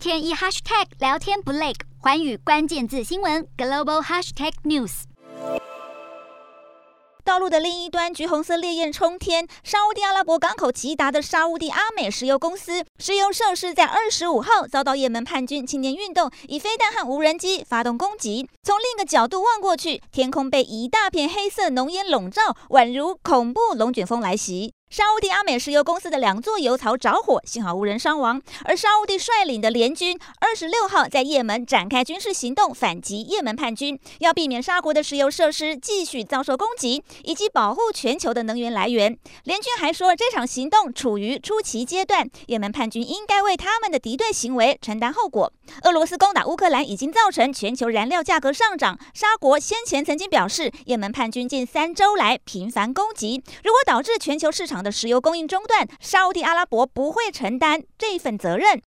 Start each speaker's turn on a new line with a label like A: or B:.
A: 天一 hashtag 聊天不累，寰宇关键字新闻 global hashtag news。
B: 道路的另一端，橘红色烈焰冲天。沙乌地阿拉伯港口吉达的沙乌地阿美石油公司石油设施在二十五号遭到也门叛军青年运动以飞弹和无人机发动攻击。从另一个角度望过去，天空被一大片黑色浓烟笼罩，宛如恐怖龙卷风来袭。沙乌地阿美石油公司的两座油槽着火，幸好无人伤亡。而沙乌地率领的联军二十六号在也门展开军事行动，反击也门叛军，要避免沙国的石油设施继续遭受攻击，以及保护全球的能源来源。联军还说，这场行动处于初期阶段，也门叛军应该为他们的敌对行为承担后果。俄罗斯攻打乌克兰已经造成全球燃料价格上涨。沙国先前曾经表示，也门叛军近三周来频繁攻击，如果导致全球市场的石油供应中断，沙乌地阿拉伯不会承担这份责任。